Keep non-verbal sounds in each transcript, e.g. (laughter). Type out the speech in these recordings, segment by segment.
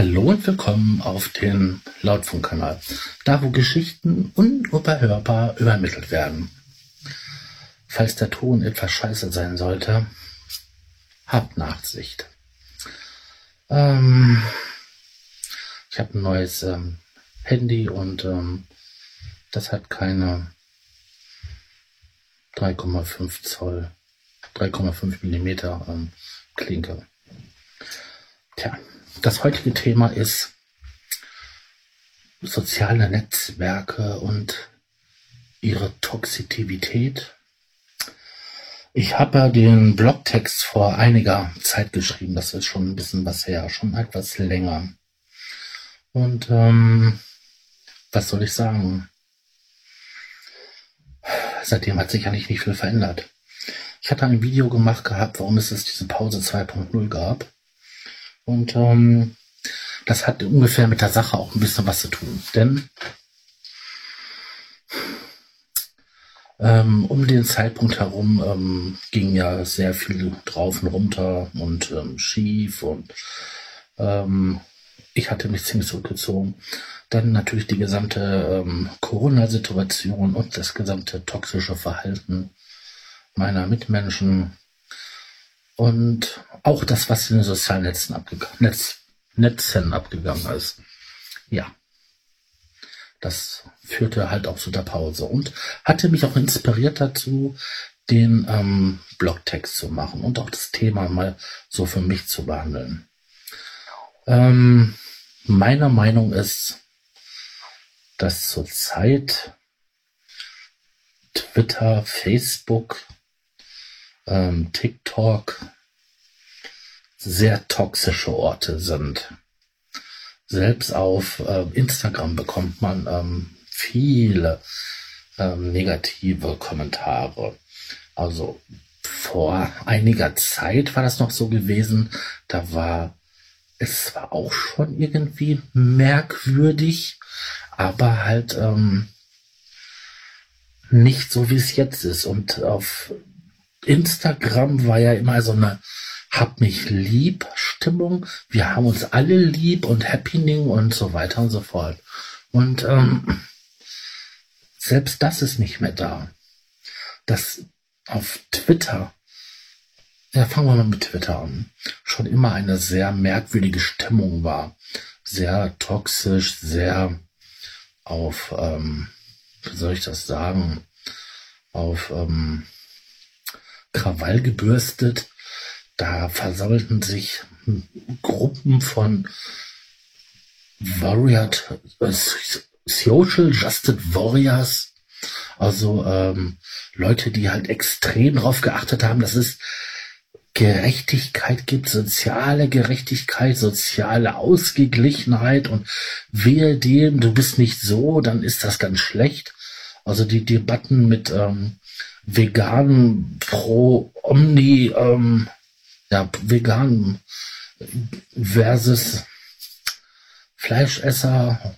Hallo und willkommen auf den Lautfunkkanal, da wo Geschichten unüberhörbar übermittelt werden. Falls der Ton etwas scheiße sein sollte, habt Nachsicht. Ähm, ich habe ein neues ähm, Handy und ähm, das hat keine 3,5 Zoll, 3,5 Millimeter ähm, Klinke. Tja, das heutige Thema ist soziale Netzwerke und ihre Toxität. Ich habe ja den Blogtext vor einiger Zeit geschrieben, das ist schon ein bisschen was her, schon etwas länger. Und ähm, was soll ich sagen? Seitdem hat sich eigentlich nicht viel verändert. Ich hatte ein Video gemacht gehabt, warum es diese Pause 2.0 gab. Und ähm, das hat ungefähr mit der Sache auch ein bisschen was zu tun. Denn ähm, um den Zeitpunkt herum ähm, ging ja sehr viel drauf und runter und ähm, schief und ähm, ich hatte mich ziemlich zurückgezogen. Dann natürlich die gesamte ähm, Corona-Situation und das gesamte toxische Verhalten meiner Mitmenschen und auch das, was in den sozialen Netzen abgegangen, Netz, Netzen abgegangen ist. Ja. Das führte halt auch zu der Pause und hatte mich auch inspiriert dazu, den ähm, Blogtext zu machen und auch das Thema mal so für mich zu behandeln. Ähm, meine Meinung ist, dass zurzeit Twitter, Facebook, ähm, TikTok sehr toxische Orte sind. Selbst auf äh, Instagram bekommt man ähm, viele ähm, negative Kommentare. Also vor einiger Zeit war das noch so gewesen, da war es war auch schon irgendwie merkwürdig, aber halt ähm, nicht so wie es jetzt ist. Und auf Instagram war ja immer so eine Hab mich lieb Stimmung. Wir haben uns alle lieb und Happening und so weiter und so fort. Und ähm, selbst das ist nicht mehr da. Das auf Twitter, ja, fangen wir mal mit Twitter an, schon immer eine sehr merkwürdige Stimmung war. Sehr toxisch, sehr auf, ähm, wie soll ich das sagen, auf ähm, Krawall gebürstet. Da versammelten sich Gruppen von Warrior, äh, Social Justice Warriors, also ähm, Leute, die halt extrem darauf geachtet haben, dass es Gerechtigkeit gibt, soziale Gerechtigkeit, soziale Ausgeglichenheit und wehe dem, du bist nicht so, dann ist das ganz schlecht. Also die Debatten mit ähm, vegan pro Omni, ähm, ja, vegan versus Fleischesser.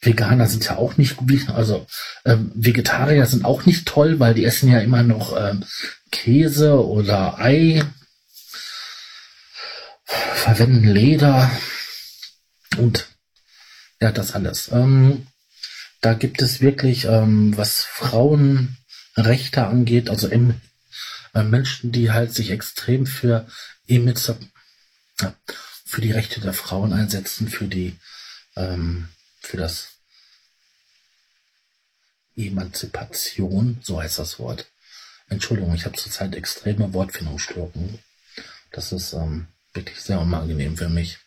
Veganer sind ja auch nicht also ähm, Vegetarier sind auch nicht toll, weil die essen ja immer noch ähm, Käse oder Ei, verwenden Leder und ja, das alles. Ähm, da gibt es wirklich, ähm, was Frauen Rechte angeht, also im, äh, Menschen, die halt sich extrem für ja, für die Rechte der Frauen einsetzen, für die, ähm, für das Emanzipation, so heißt das Wort. Entschuldigung, ich habe zurzeit extreme Wortfindungsstörungen. Das ist ähm, wirklich sehr unangenehm für mich.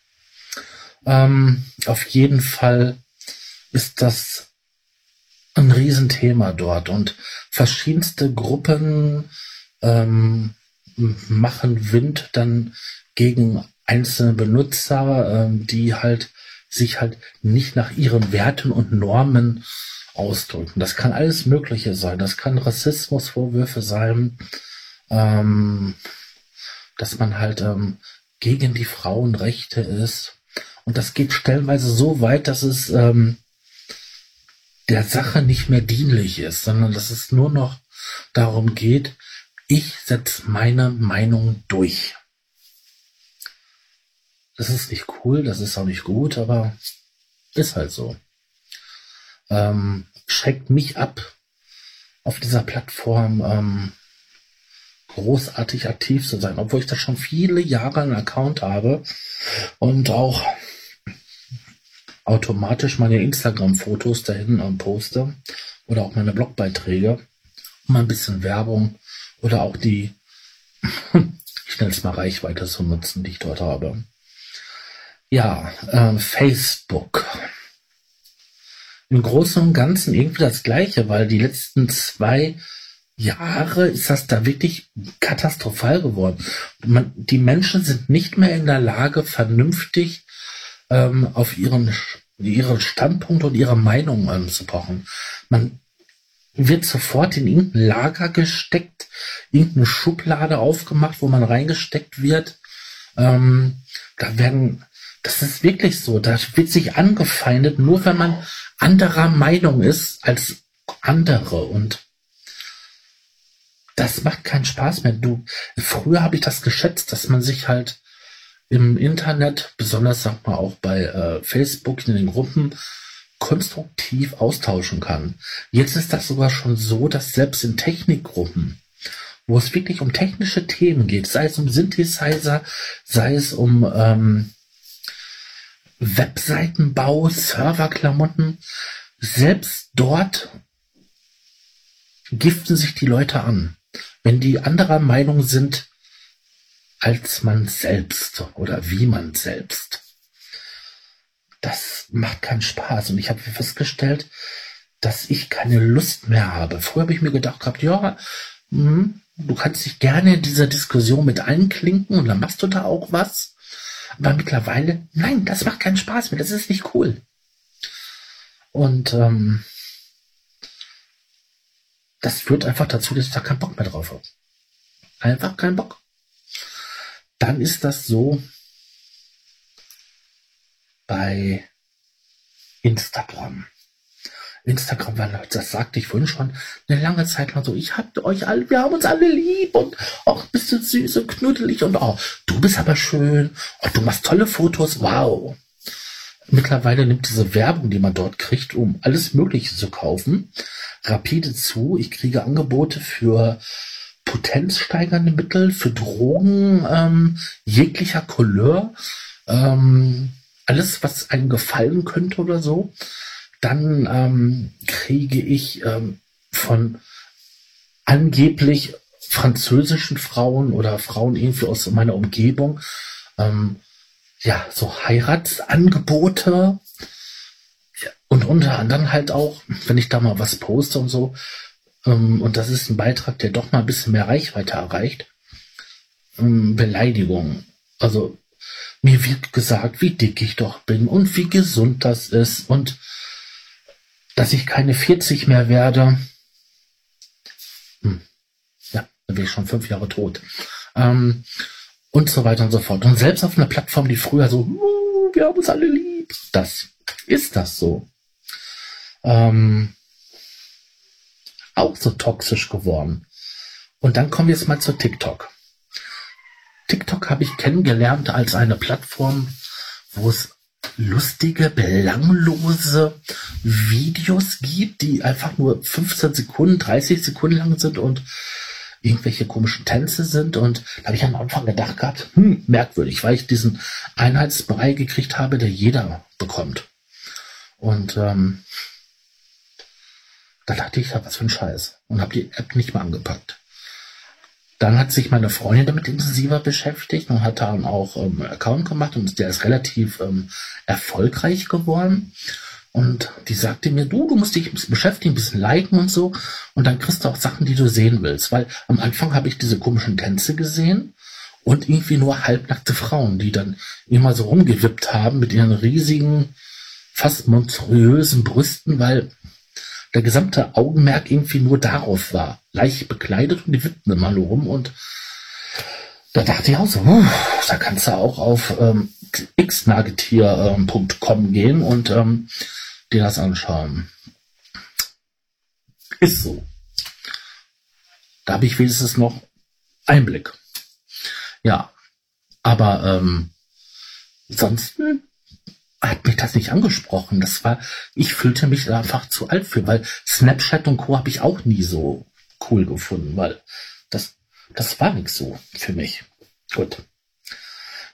Ähm, auf jeden Fall ist das ein Riesenthema dort und verschiedenste Gruppen ähm, machen Wind dann gegen einzelne Benutzer, ähm, die halt sich halt nicht nach ihren Werten und Normen ausdrücken. Das kann alles Mögliche sein. Das kann Rassismusvorwürfe sein, ähm, dass man halt ähm, gegen die Frauenrechte ist. Und das geht stellenweise so weit, dass es ähm, der Sache nicht mehr dienlich ist, sondern dass es nur noch darum geht, ich setze meine Meinung durch. das ist nicht cool, das ist auch nicht gut, aber ist halt so. Ähm, schreckt mich ab, auf dieser Plattform ähm, großartig aktiv zu sein, obwohl ich da schon viele Jahre einen Account habe und auch automatisch meine Instagram-Fotos dahin ähm, poste oder auch meine Blogbeiträge, um ein bisschen Werbung oder auch die, (laughs) es mal Reichweite zu nutzen, die ich dort habe. Ja, äh, Facebook. Im Großen und Ganzen irgendwie das Gleiche, weil die letzten zwei Jahre ist das da wirklich katastrophal geworden. Man, die Menschen sind nicht mehr in der Lage, vernünftig ähm, auf ihren, ihren Standpunkt und ihre Meinung ähm, zu pochen. Man wird sofort in irgendein Lager gesteckt, irgendeine Schublade aufgemacht, wo man reingesteckt wird. Ähm, da werden, das ist wirklich so, da wird sich angefeindet, nur wenn man anderer Meinung ist als andere und das macht keinen Spaß mehr. Du, früher habe ich das geschätzt, dass man sich halt im Internet, besonders sag mal auch bei äh, Facebook in den Gruppen, konstruktiv austauschen kann. Jetzt ist das sogar schon so, dass selbst in Technikgruppen, wo es wirklich um technische Themen geht, sei es um Synthesizer, sei es um ähm, Webseitenbau, Serverklamotten, selbst dort giften sich die Leute an wenn die anderer Meinung sind als man selbst oder wie man selbst. Das macht keinen Spaß. Und ich habe festgestellt, dass ich keine Lust mehr habe. Früher habe ich mir gedacht gehabt, ja, mh, du kannst dich gerne in dieser Diskussion mit einklinken und dann machst du da auch was. Aber mittlerweile, nein, das macht keinen Spaß mehr. Das ist nicht cool. Und ähm, das führt einfach dazu, dass ich da keinen Bock mehr drauf habe. Einfach keinen Bock. Dann ist das so bei Instagram. Instagram war, das sagte ich vorhin schon, eine lange Zeit lang so, ich hab euch alle, wir haben uns alle lieb und auch bist du süß und knuddelig und oh, du bist aber schön und oh, du machst tolle Fotos, wow. Mittlerweile nimmt diese Werbung, die man dort kriegt, um alles Mögliche zu kaufen, rapide zu. Ich kriege Angebote für potenzsteigernde Mittel, für Drogen ähm, jeglicher Couleur, ähm, alles, was einem gefallen könnte oder so. Dann ähm, kriege ich ähm, von angeblich französischen Frauen oder Frauen irgendwie aus meiner Umgebung ähm, ja so Heiratsangebote und unter anderem halt auch, wenn ich da mal was poste und so, ähm, und das ist ein Beitrag, der doch mal ein bisschen mehr Reichweite erreicht, ähm, Beleidigung. Also mir wird gesagt, wie dick ich doch bin und wie gesund das ist und dass ich keine 40 mehr werde. Hm. Ja, dann bin ich schon fünf Jahre tot. Ähm, und so weiter und so fort. Und selbst auf einer Plattform, die früher so, uh, wir haben uns alle lieb, das ist das so ähm, auch so toxisch geworden. Und dann kommen wir jetzt mal zu TikTok. TikTok habe ich kennengelernt als eine Plattform, wo es lustige, belanglose Videos gibt, die einfach nur 15 Sekunden, 30 Sekunden lang sind und irgendwelche komischen Tänze sind. Und da habe ich am Anfang gedacht gehabt, hm, merkwürdig, weil ich diesen Einheitsbrei gekriegt habe, der jeder bekommt. Und ähm, da dachte ich, was für ein Scheiß. Und habe die App nicht mehr angepackt. Dann hat sich meine Freundin damit intensiver beschäftigt und hat dann auch ähm, Account gemacht und der ist relativ ähm, erfolgreich geworden. Und die sagte mir, du, du musst dich ein bisschen beschäftigen, ein bisschen liken und so. Und dann kriegst du auch Sachen, die du sehen willst. Weil am Anfang habe ich diese komischen Tänze gesehen und irgendwie nur halbnackte Frauen, die dann immer so rumgewippt haben mit ihren riesigen, fast monströsen Brüsten, weil der gesamte Augenmerk irgendwie nur darauf war. Leicht bekleidet und die wippten immer nur rum und da dachte ich auch so, uh, da kannst du auch auf ähm, xnagetier.com ähm, gehen und ähm, dir das anschauen. Ist so. Da habe ich wenigstens noch Einblick. Ja, aber ähm, ansonsten hat mich das nicht angesprochen. Das war, ich fühlte mich einfach zu alt für, weil Snapchat und Co. habe ich auch nie so cool gefunden, weil das, das war nichts so für mich. Gut.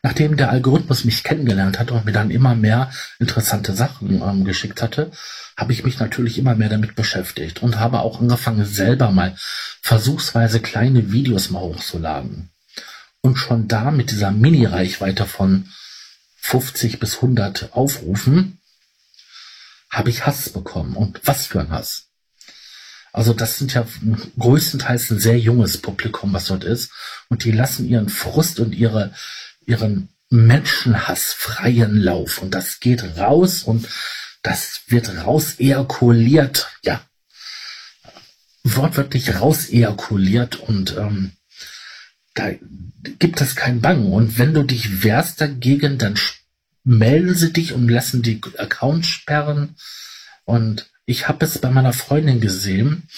Nachdem der Algorithmus mich kennengelernt hat und mir dann immer mehr interessante Sachen ähm, geschickt hatte, habe ich mich natürlich immer mehr damit beschäftigt und habe auch angefangen, selber mal versuchsweise kleine Videos mal hochzuladen. Und schon da mit dieser Mini-Reichweite von 50 bis 100 Aufrufen habe ich Hass bekommen. Und was für ein Hass. Also das sind ja größtenteils ein sehr junges Publikum, was dort ist. Und die lassen ihren Frust und ihre, ihren Menschenhass freien Lauf. Und das geht raus und das wird raus ejakuliert. Ja. Wortwörtlich raus ejakuliert und ähm, da gibt es kein Bangen. Und wenn du dich wehrst dagegen, dann melden sie dich und lassen die Accounts sperren. Und ich habe es bei meiner Freundin gesehen,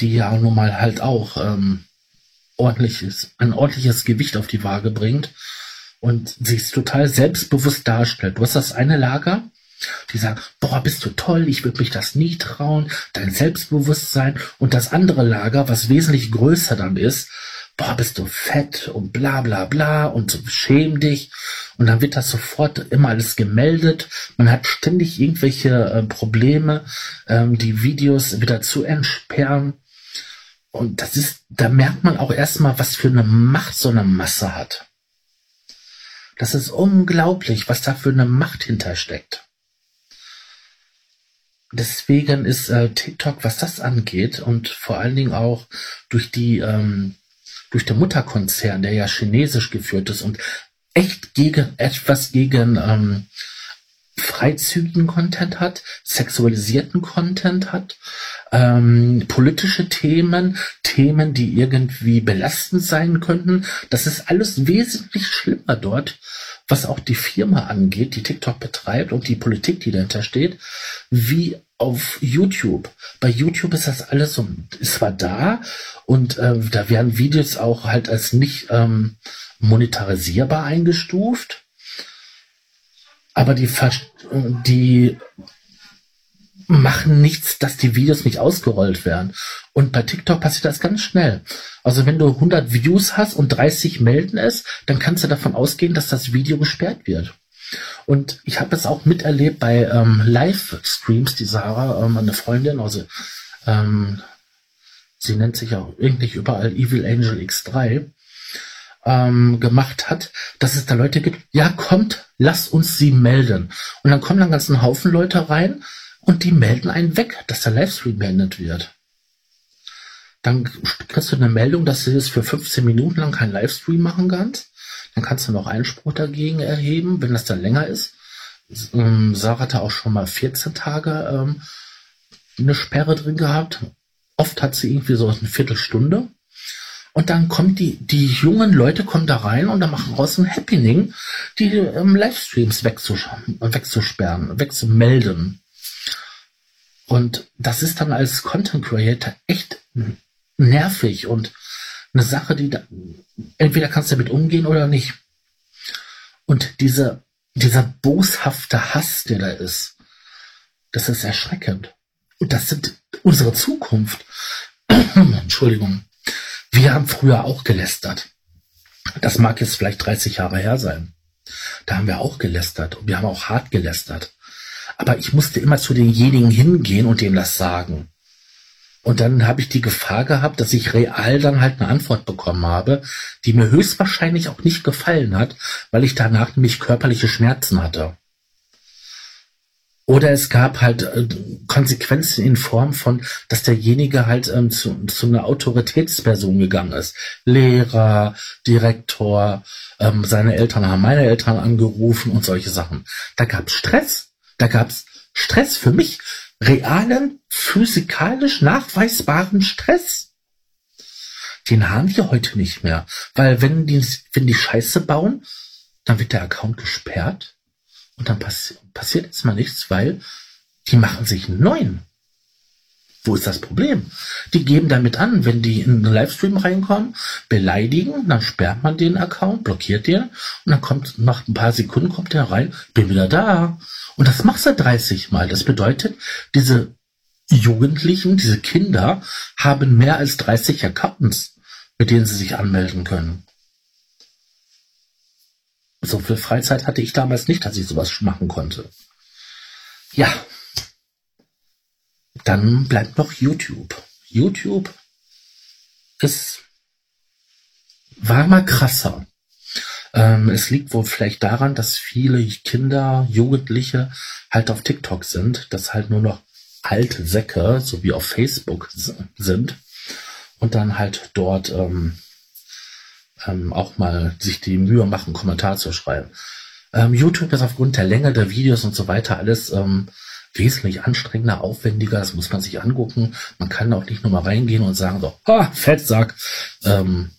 die ja nun mal halt auch ähm, ordentliches, ein ordentliches Gewicht auf die Waage bringt und sich total selbstbewusst darstellt. Du hast das eine Lager, die sagen, boah, bist du toll, ich würde mich das nie trauen, dein Selbstbewusstsein und das andere Lager, was wesentlich größer dann ist, boah, bist du fett und bla bla bla und so, schäm dich. Und dann wird das sofort immer alles gemeldet. Man hat ständig irgendwelche äh, Probleme, ähm, die Videos wieder zu entsperren. Und das ist, da merkt man auch erstmal, was für eine Macht so eine Masse hat. Das ist unglaublich, was da für eine Macht hintersteckt. Deswegen ist äh, TikTok, was das angeht, und vor allen Dingen auch durch die ähm, durch den Mutterkonzern, der ja chinesisch geführt ist und echt gegen etwas gegen ähm, freizügigen Content hat, sexualisierten Content hat, ähm, politische Themen, Themen, die irgendwie belastend sein könnten. Das ist alles wesentlich schlimmer dort, was auch die Firma angeht, die TikTok betreibt und die Politik, die dahinter steht, wie auf YouTube. Bei YouTube ist das alles so, ist zwar da und äh, da werden Videos auch halt als nicht ähm, monetarisierbar eingestuft, aber die, die machen nichts, dass die Videos nicht ausgerollt werden. Und bei TikTok passiert das ganz schnell. Also wenn du 100 Views hast und 30 melden es, dann kannst du davon ausgehen, dass das Video gesperrt wird. Und ich habe es auch miterlebt bei ähm, Livestreams, die Sarah, ähm, eine Freundin, also ähm, sie nennt sich auch irgendwie überall Evil Angel X3, ähm, gemacht hat, dass es da Leute gibt, ja kommt, lass uns sie melden. Und dann kommen dann ganzen Haufen Leute rein und die melden einen weg, dass der Livestream beendet wird. Dann kriegst du eine Meldung, dass du jetzt für 15 Minuten lang keinen Livestream machen kannst. Dann kannst du noch Einspruch dagegen erheben, wenn das dann länger ist. Ähm, Sarah hatte auch schon mal 14 Tage ähm, eine Sperre drin gehabt. Oft hat sie irgendwie so eine Viertelstunde. Und dann kommen die, die jungen Leute kommen da rein und dann machen raus ein Happening, die ähm, Livestreams wegzusch wegzusperren, wegzumelden. Und das ist dann als Content Creator echt nervig und eine Sache, die da, entweder kannst du damit umgehen oder nicht. Und diese, dieser boshafte Hass, der da ist, das ist erschreckend. Und das sind unsere Zukunft. (clears throat) Entschuldigung. Wir haben früher auch gelästert. Das mag jetzt vielleicht 30 Jahre her sein. Da haben wir auch gelästert und wir haben auch hart gelästert. Aber ich musste immer zu denjenigen hingehen und dem das sagen. Und dann habe ich die Gefahr gehabt, dass ich real dann halt eine Antwort bekommen habe, die mir höchstwahrscheinlich auch nicht gefallen hat, weil ich danach nämlich körperliche Schmerzen hatte. Oder es gab halt äh, Konsequenzen in Form von, dass derjenige halt ähm, zu, zu einer Autoritätsperson gegangen ist. Lehrer, Direktor, ähm, seine Eltern haben meine Eltern angerufen und solche Sachen. Da gab es Stress. Da gab es Stress für mich realen, physikalisch nachweisbaren Stress. Den haben wir heute nicht mehr. Weil wenn die, wenn die Scheiße bauen, dann wird der Account gesperrt und dann passi passiert jetzt mal nichts, weil die machen sich einen neuen. Wo ist das Problem? Die geben damit an, wenn die in den Livestream reinkommen, beleidigen, dann sperrt man den Account, blockiert den und dann kommt nach ein paar Sekunden kommt der rein, bin wieder da. Und das machst du 30 Mal. Das bedeutet, diese Jugendlichen, diese Kinder haben mehr als 30 Accounts, mit denen sie sich anmelden können. So viel Freizeit hatte ich damals nicht, dass ich sowas machen konnte. Ja. Dann bleibt noch YouTube. YouTube ist, war mal krasser. Ähm, es liegt wohl vielleicht daran, dass viele Kinder, Jugendliche halt auf TikTok sind, dass halt nur noch alte Säcke, so auf Facebook sind und dann halt dort ähm, ähm, auch mal sich die Mühe machen, Kommentar zu schreiben. Ähm, YouTube ist aufgrund der Länge der Videos und so weiter alles ähm, wesentlich anstrengender, aufwendiger. Das muss man sich angucken. Man kann auch nicht nur mal reingehen und sagen so, ha, Fettsack. Ähm,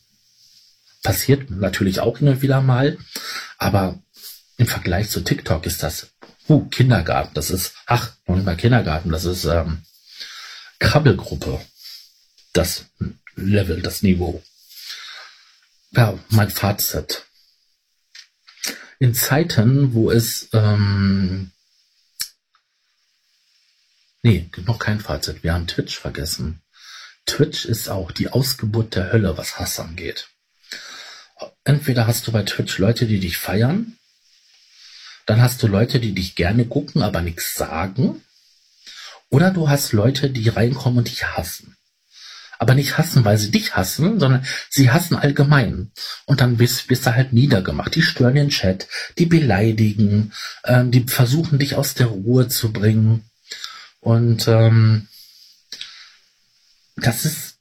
passiert natürlich auch und wieder mal. Aber im Vergleich zu TikTok ist das uh, Kindergarten. Das ist, ach, noch nicht mal Kindergarten. Das ist ähm, Krabbelgruppe. Das Level, das Niveau. Ja, mein Fazit. In Zeiten, wo es, ähm, nee, noch kein Fazit. Wir haben Twitch vergessen. Twitch ist auch die Ausgeburt der Hölle, was Hass angeht. Entweder hast du bei Twitch Leute, die dich feiern, dann hast du Leute, die dich gerne gucken, aber nichts sagen, oder du hast Leute, die reinkommen und dich hassen aber nicht hassen, weil sie dich hassen, sondern sie hassen allgemein. Und dann bist, bist du halt niedergemacht. Die stören den Chat, die beleidigen, ähm, die versuchen dich aus der Ruhe zu bringen. Und ähm, das ist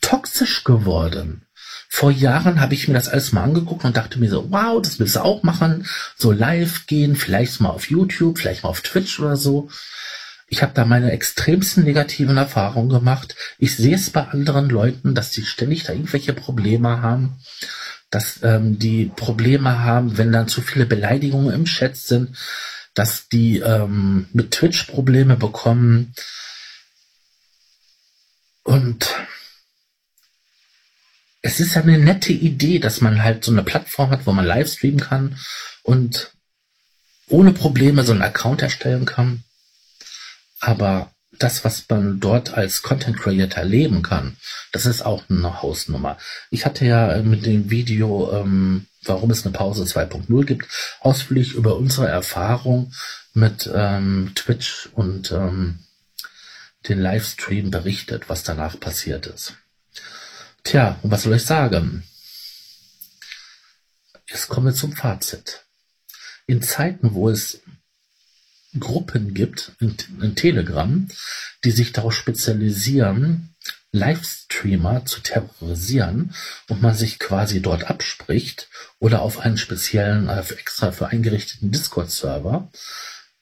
toxisch geworden. Vor Jahren habe ich mir das alles mal angeguckt und dachte mir so, wow, das willst du auch machen, so live gehen, vielleicht mal auf YouTube, vielleicht mal auf Twitch oder so. Ich habe da meine extremsten negativen Erfahrungen gemacht. Ich sehe es bei anderen Leuten, dass die ständig da irgendwelche Probleme haben, dass ähm, die Probleme haben, wenn dann zu viele Beleidigungen im Chat sind, dass die ähm, mit Twitch Probleme bekommen. Und es ist ja eine nette Idee, dass man halt so eine Plattform hat, wo man live streamen kann und ohne Probleme so einen Account erstellen kann. Aber das, was man dort als Content Creator leben kann, das ist auch eine Hausnummer. Ich hatte ja mit dem Video, ähm, warum es eine Pause 2.0 gibt, ausführlich über unsere Erfahrung mit ähm, Twitch und ähm, den Livestream berichtet, was danach passiert ist. Tja, und was soll ich sagen? Jetzt kommen wir zum Fazit. In Zeiten, wo es Gruppen gibt in, in Telegram, die sich darauf spezialisieren, Livestreamer zu terrorisieren und man sich quasi dort abspricht oder auf einen speziellen, äh, extra für eingerichteten Discord-Server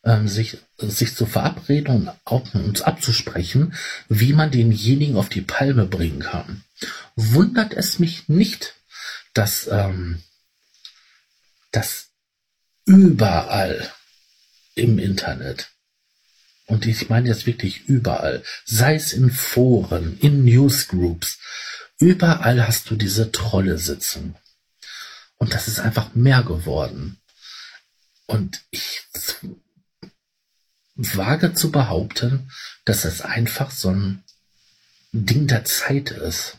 ähm, sich, sich zu verabreden und auch uns abzusprechen, wie man denjenigen auf die Palme bringen kann. Wundert es mich nicht, dass, ähm, dass überall im Internet. Und ich meine jetzt wirklich überall, sei es in Foren, in Newsgroups, überall hast du diese Trolle sitzen. Und das ist einfach mehr geworden. Und ich wage zu behaupten, dass es einfach so ein Ding der Zeit ist.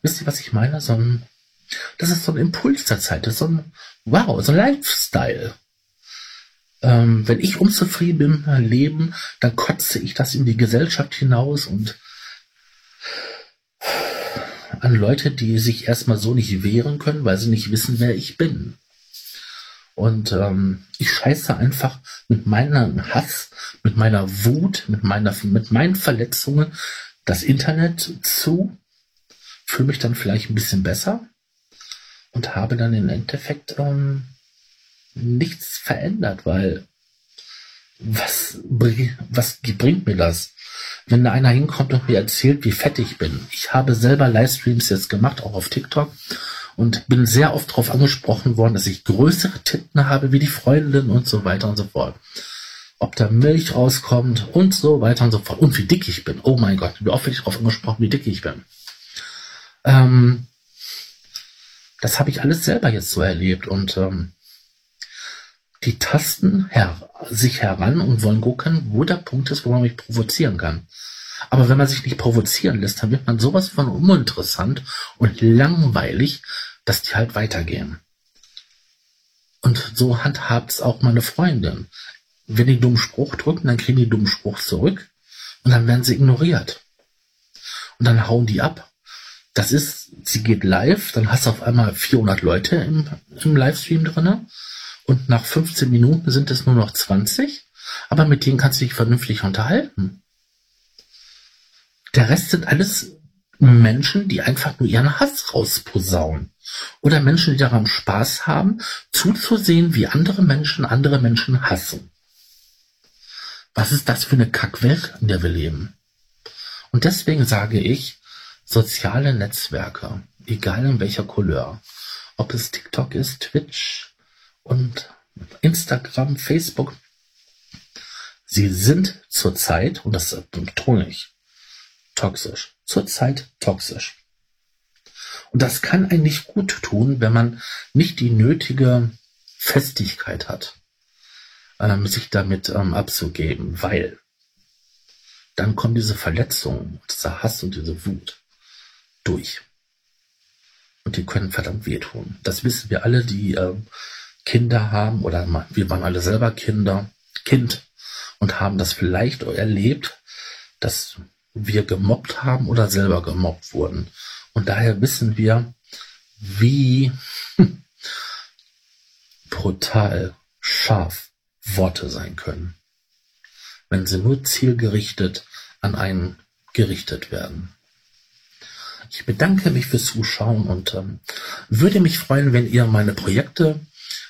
Wisst ihr, was ich meine? So ein, das ist so ein Impuls der Zeit, das ist so ein, wow, so ein Lifestyle. Ähm, wenn ich unzufrieden bin mit meinem Leben, dann kotze ich das in die Gesellschaft hinaus und an Leute, die sich erstmal so nicht wehren können, weil sie nicht wissen, wer ich bin. Und ähm, ich scheiße einfach mit meinem Hass, mit meiner Wut, mit meiner, mit meinen Verletzungen das Internet zu, fühle mich dann vielleicht ein bisschen besser und habe dann im Endeffekt ähm, nichts verändert, weil was, was bringt mir das? Wenn da einer hinkommt und mir erzählt, wie fett ich bin. Ich habe selber Livestreams jetzt gemacht, auch auf TikTok, und bin sehr oft darauf angesprochen worden, dass ich größere Titten habe wie die Freundin und so weiter und so fort. ob da Milch rauskommt und so weiter und so fort. Und wie dick ich bin. Oh mein Gott, wie oft werde ich darauf angesprochen, wie dick ich bin. Ähm, das habe ich alles selber jetzt so erlebt und ähm, die tasten sich heran und wollen gucken, wo der Punkt ist, wo man mich provozieren kann. Aber wenn man sich nicht provozieren lässt, dann wird man sowas von uninteressant und langweilig, dass die halt weitergehen. Und so handhabt's auch meine Freundin. Wenn die dummen Spruch drücken, dann kriegen die dummen Spruch zurück und dann werden sie ignoriert. Und dann hauen die ab. Das ist, sie geht live, dann hast du auf einmal 400 Leute im, im Livestream drinne und nach 15 Minuten sind es nur noch 20, aber mit denen kannst du dich vernünftig unterhalten. Der Rest sind alles Menschen, die einfach nur ihren Hass rausposaunen. Oder Menschen, die daran Spaß haben, zuzusehen, wie andere Menschen andere Menschen hassen. Was ist das für eine Kackwelt, in der wir leben? Und deswegen sage ich, soziale Netzwerke, egal in welcher Couleur, ob es TikTok ist, Twitch und Instagram, Facebook, sie sind zurzeit, und das betone ich, toxisch. Zurzeit toxisch. Und das kann einen nicht gut tun, wenn man nicht die nötige Festigkeit hat, ähm, sich damit ähm, abzugeben, weil dann kommen diese Verletzungen, dieser Hass und diese Wut durch. Und die können verdammt wehtun. Das wissen wir alle, die äh, Kinder haben oder wir waren alle selber Kinder, Kind und haben das vielleicht erlebt, dass wir gemobbt haben oder selber gemobbt wurden. Und daher wissen wir, wie (laughs) brutal scharf Worte sein können, wenn sie nur zielgerichtet an einen gerichtet werden. Ich bedanke mich fürs Zuschauen und ähm, würde mich freuen, wenn ihr meine Projekte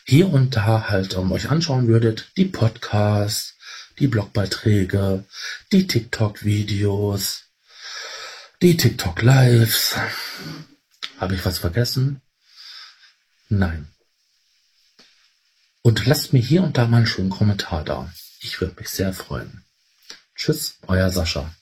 hier und da halt um, euch anschauen würdet. Die Podcasts, die Blogbeiträge, die TikTok-Videos, die TikTok-Lives. Habe ich was vergessen? Nein. Und lasst mir hier und da mal einen schönen Kommentar da. Ich würde mich sehr freuen. Tschüss, euer Sascha.